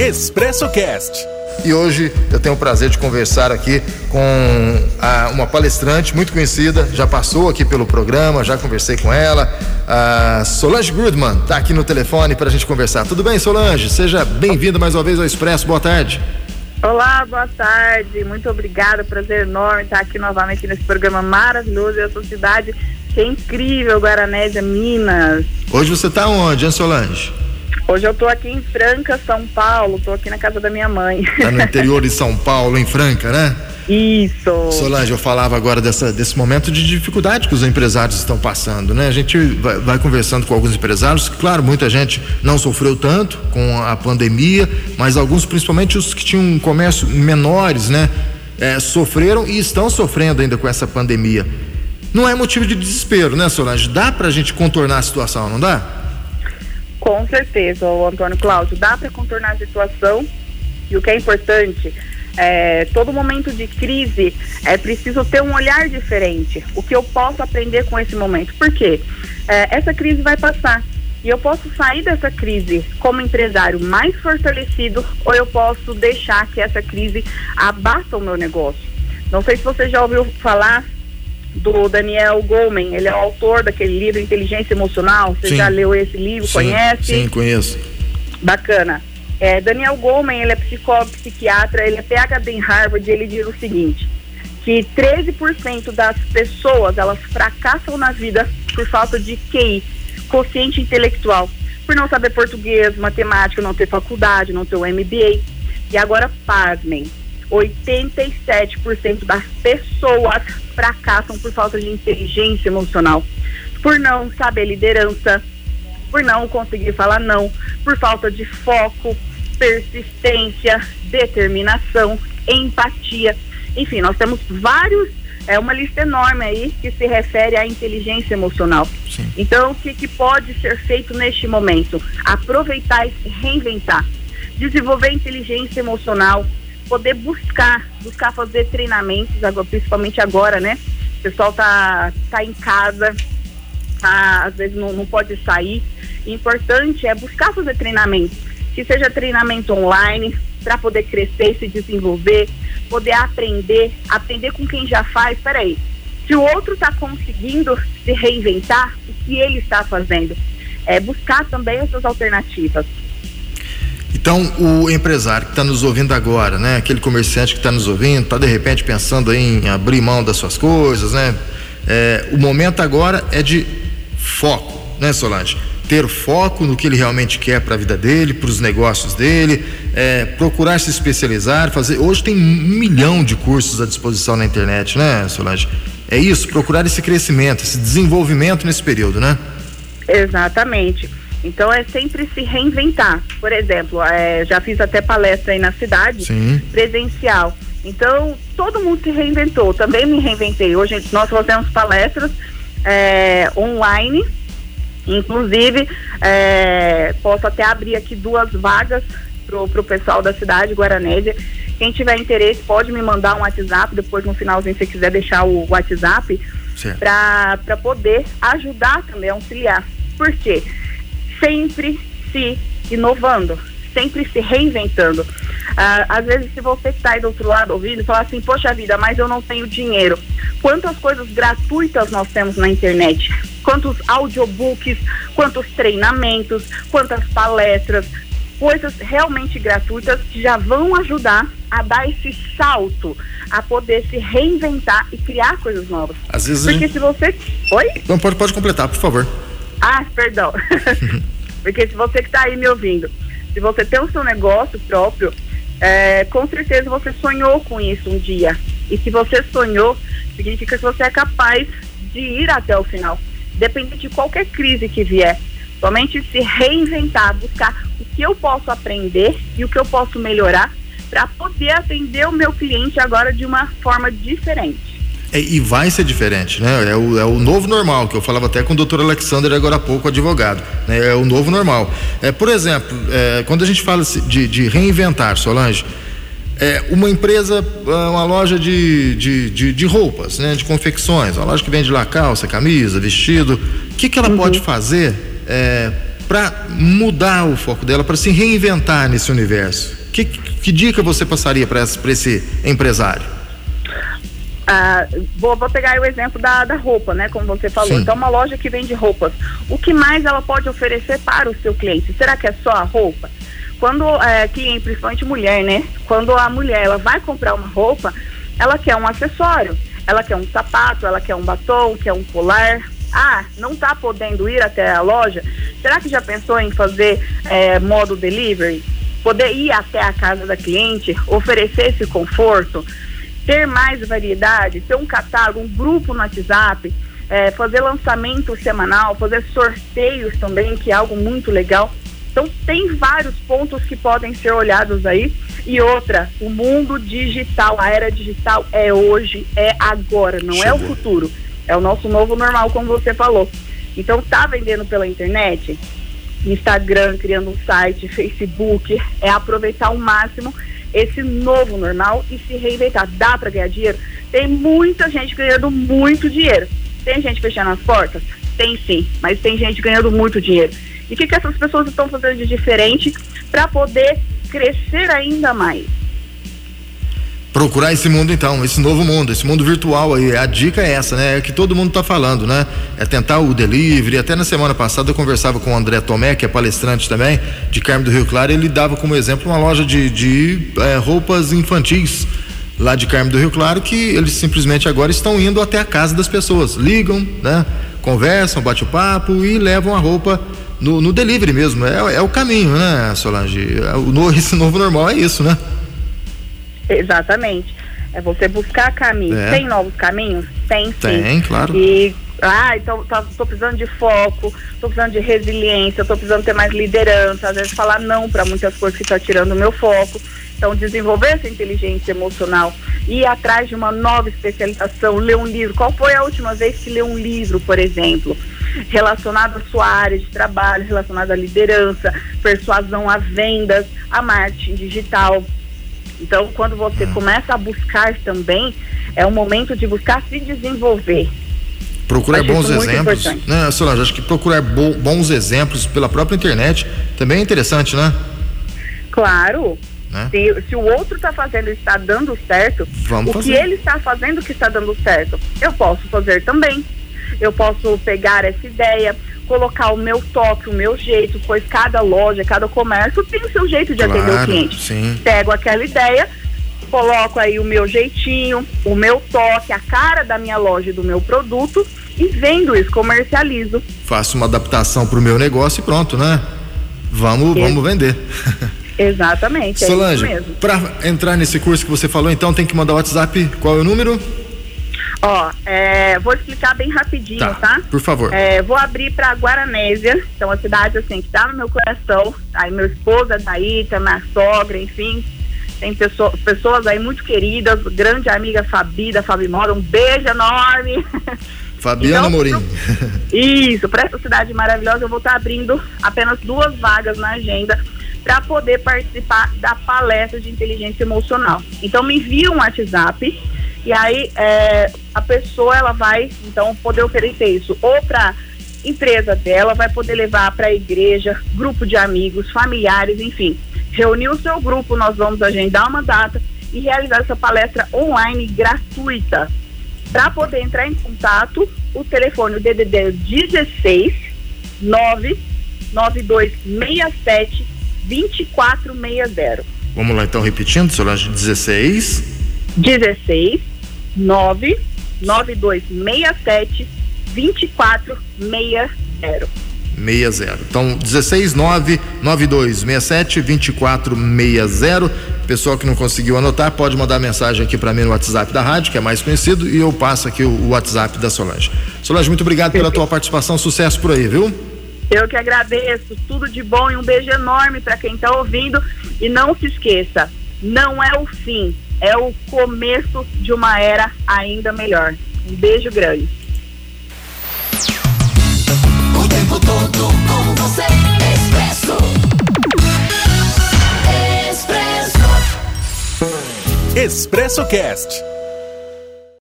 Expresso Cast. E hoje eu tenho o prazer de conversar aqui com a, uma palestrante muito conhecida, já passou aqui pelo programa, já conversei com ela. A Solange Goodman está aqui no telefone para a gente conversar. Tudo bem, Solange? Seja bem-vinda mais uma vez ao Expresso. Boa tarde. Olá, boa tarde. Muito obrigada. Prazer enorme estar aqui novamente nesse programa maravilhoso. E essa cidade que é incrível, Guaranésia, Minas. Hoje você está onde, hein, Solange? Hoje eu estou aqui em Franca, São Paulo. Estou aqui na casa da minha mãe. Está no interior de São Paulo, em Franca, né? Isso. Solange, eu falava agora dessa, desse momento de dificuldade que os empresários estão passando, né? A gente vai, vai, conversando com alguns empresários, claro, muita gente não sofreu tanto com a pandemia, mas alguns, principalmente os que tinham um comércio menores, né? É, sofreram e estão sofrendo ainda com essa pandemia. Não é motivo de desespero, né, Solange? Dá para a gente contornar a situação, não dá? Com certeza, o Antônio Cláudio, dá para contornar a situação e o que é importante é, todo momento de crise é preciso ter um olhar diferente. O que eu posso aprender com esse momento? Por quê? É, essa crise vai passar. E eu posso sair dessa crise como empresário mais fortalecido ou eu posso deixar que essa crise abata o meu negócio. Não sei se você já ouviu falar do Daniel Goleman, ele é o autor daquele livro Inteligência Emocional. Você sim. já leu esse livro? Sim, conhece? Sim, conheço. Bacana. É, Daniel Goleman, ele é psicólogo, psiquiatra, ele é PhD em Harvard, ele diz o seguinte, que 13% das pessoas, elas fracassam na vida por falta de QI, consciente intelectual, por não saber português, matemática, não ter faculdade, não ter o MBA. E agora, pasmem, 87% das pessoas fracassam por falta de inteligência emocional, por não saber liderança, por não conseguir falar não, por falta de foco, persistência, determinação, empatia. Enfim, nós temos vários, é uma lista enorme aí que se refere à inteligência emocional. Sim. Então, o que, que pode ser feito neste momento? Aproveitar e se reinventar. Desenvolver inteligência emocional, poder buscar, buscar fazer treinamentos, agora, principalmente agora, né? O pessoal tá, tá em casa, tá, às vezes não, não pode sair. O importante é buscar fazer treinamentos que seja treinamento online para poder crescer, se desenvolver, poder aprender, aprender com quem já faz. Peraí, se o outro está conseguindo se reinventar, o que ele está fazendo? É buscar também essas alternativas. Então, o empresário que está nos ouvindo agora, né? Aquele comerciante que está nos ouvindo, está de repente pensando em abrir mão das suas coisas, né? É, o momento agora é de foco, né, Solange? ter foco no que ele realmente quer para a vida dele, para os negócios dele, é, procurar se especializar, fazer. Hoje tem um milhão de cursos à disposição na internet, né, Solange? É isso, procurar esse crescimento, esse desenvolvimento nesse período, né? Exatamente. Então é sempre se reinventar. Por exemplo, é, já fiz até palestra aí na cidade, Sim. presencial. Então todo mundo se reinventou. Também me reinventei. Hoje nós fazemos palestras é, online Inclusive, é, posso até abrir aqui duas vagas para o pessoal da cidade, Guaranésia. Quem tiver interesse pode me mandar um WhatsApp, depois no finalzinho, se quiser deixar o WhatsApp, para poder ajudar também, auxiliar. Por quê? Sempre se inovando, sempre se reinventando. Ah, às vezes, se você está aí do outro lado ouvindo, falar assim, poxa vida, mas eu não tenho dinheiro. Quantas coisas gratuitas nós temos na internet? Quantos audiobooks, quantos treinamentos, quantas palestras, coisas realmente gratuitas que já vão ajudar a dar esse salto, a poder se reinventar e criar coisas novas. Às vezes Porque gente... se você. Oi? Não, pode, pode completar, por favor. Ah, perdão. Porque se você que está aí me ouvindo, se você tem o seu negócio próprio, é, com certeza você sonhou com isso um dia. E se você sonhou, significa que você é capaz de ir até o final. Depende de qualquer crise que vier. Somente se reinventar, buscar o que eu posso aprender e o que eu posso melhorar para poder atender o meu cliente agora de uma forma diferente. É, e vai ser diferente, né? É o, é o novo normal, que eu falava até com o doutor Alexander agora há pouco, advogado. Né? É o novo normal. É, por exemplo, é, quando a gente fala de, de reinventar, Solange, é, uma empresa, ah, uma loja de, de, de, de, roupas, né? De confecções, uma loja que vende lá calça, camisa, vestido, o que, que ela uhum. pode fazer é, para mudar o foco dela, para se reinventar nesse universo? Que, que dica você passaria para esse empresário? Ah, vou, vou, pegar o exemplo da, da roupa, né? Como você falou. Sim. Então, uma loja que vende roupas. O que mais ela pode oferecer para o seu cliente? Será que é só a roupa? Quando é, cliente, principalmente mulher, né? Quando a mulher ela vai comprar uma roupa, ela quer um acessório, ela quer um sapato, ela quer um batom, quer um colar. Ah, não está podendo ir até a loja? Será que já pensou em fazer é, modo delivery? Poder ir até a casa da cliente, oferecer esse conforto? Ter mais variedade, ter um catálogo, um grupo no WhatsApp, é, fazer lançamento semanal, fazer sorteios também, que é algo muito legal. Então tem vários pontos que podem ser olhados aí. E outra, o mundo digital, a era digital é hoje, é agora, não Chegou. é o futuro. É o nosso novo normal, como você falou. Então tá vendendo pela internet, Instagram, criando um site, Facebook, é aproveitar ao máximo esse novo normal e se reinventar. Dá para ganhar dinheiro? Tem muita gente ganhando muito dinheiro. Tem gente fechando as portas? Tem sim, mas tem gente ganhando muito dinheiro. E o que, que essas pessoas estão fazendo de diferente para poder crescer ainda mais? Procurar esse mundo então, esse novo mundo, esse mundo virtual aí. A dica é essa, né? É que todo mundo está falando, né? É tentar o delivery. Até na semana passada eu conversava com o André Tomé, que é palestrante também, de Carmo do Rio Claro, ele dava como exemplo uma loja de, de é, roupas infantis lá de Carmo do Rio Claro, que eles simplesmente agora estão indo até a casa das pessoas. Ligam, né? Conversam, bate o papo e levam a roupa no, no delivery mesmo. É, é, o caminho, né, Solange? É, o, esse novo normal é isso, né? Exatamente. É você buscar caminhos. É. Tem novos caminhos? Tem sim. Tem, claro. E, ah, então tá, tô precisando de foco, tô precisando de resiliência, tô precisando ter mais liderança, às vezes falar não para muitas coisas que tá tirando o meu foco. Então, desenvolver essa inteligência emocional, ir atrás de uma nova especialização, ler um livro. Qual foi a última vez que leu um livro, por exemplo, relacionado à sua área de trabalho, relacionado à liderança, persuasão a vendas, a marketing digital? Então, quando você hum. começa a buscar também, é o momento de buscar se desenvolver. Procurar bons exemplos. Né, Solange, acho que procurar bo bons exemplos pela própria internet também é interessante, né? Claro. Né? Se, se, o outro está fazendo e está dando certo, Vamos o fazer. que ele está fazendo que está dando certo, eu posso fazer também. Eu posso pegar essa ideia, colocar o meu toque, o meu jeito, pois cada loja, cada comércio tem o seu jeito de claro, atender o cliente. Sim. Pego aquela ideia, coloco aí o meu jeitinho, o meu toque, a cara da minha loja e do meu produto e vendo isso, comercializo. Faço uma adaptação para o meu negócio e pronto, né? Vamos, vamos vender. Exatamente. É Solange, é para entrar nesse curso que você falou, então tem que mandar o WhatsApp. Qual é o número? Ó, é, vou explicar bem rapidinho, tá? tá? Por favor. É, vou abrir para Guaranésia, então a cidade assim que tá no meu coração. Aí meu esposo é daí, tem minha sogra, enfim. Tem pessoa, pessoas aí muito queridas, grande amiga Fabi, da Fabi Moda, um beijo enorme. Fabiana então, Morim. Isso, para essa cidade maravilhosa eu vou estar tá abrindo apenas duas vagas na agenda para poder participar da palestra de inteligência emocional. Então me envia um WhatsApp e aí é, a pessoa ela vai então poder oferecer isso ou para empresa dela, vai poder levar para a igreja, grupo de amigos, familiares, enfim. Reunir o seu grupo, nós vamos agendar uma data e realizar essa palestra online gratuita. Para poder entrar em contato, o telefone o DDD é 16 99267 2460. Vamos lá então repetindo, Solange, 16 16 99267 2460. 60. Então, 16 99267 2460. Pessoal que não conseguiu anotar, pode mandar mensagem aqui para mim no WhatsApp da rádio, que é mais conhecido, e eu passo aqui o, o WhatsApp da Solange. Solange, muito obrigado pela tua participação, sucesso por aí, viu? Eu que agradeço, tudo de bom e um beijo enorme para quem está ouvindo. E não se esqueça, não é o fim, é o começo de uma era ainda melhor. Um beijo grande. O tempo todo com você, Expresso. Expresso Cast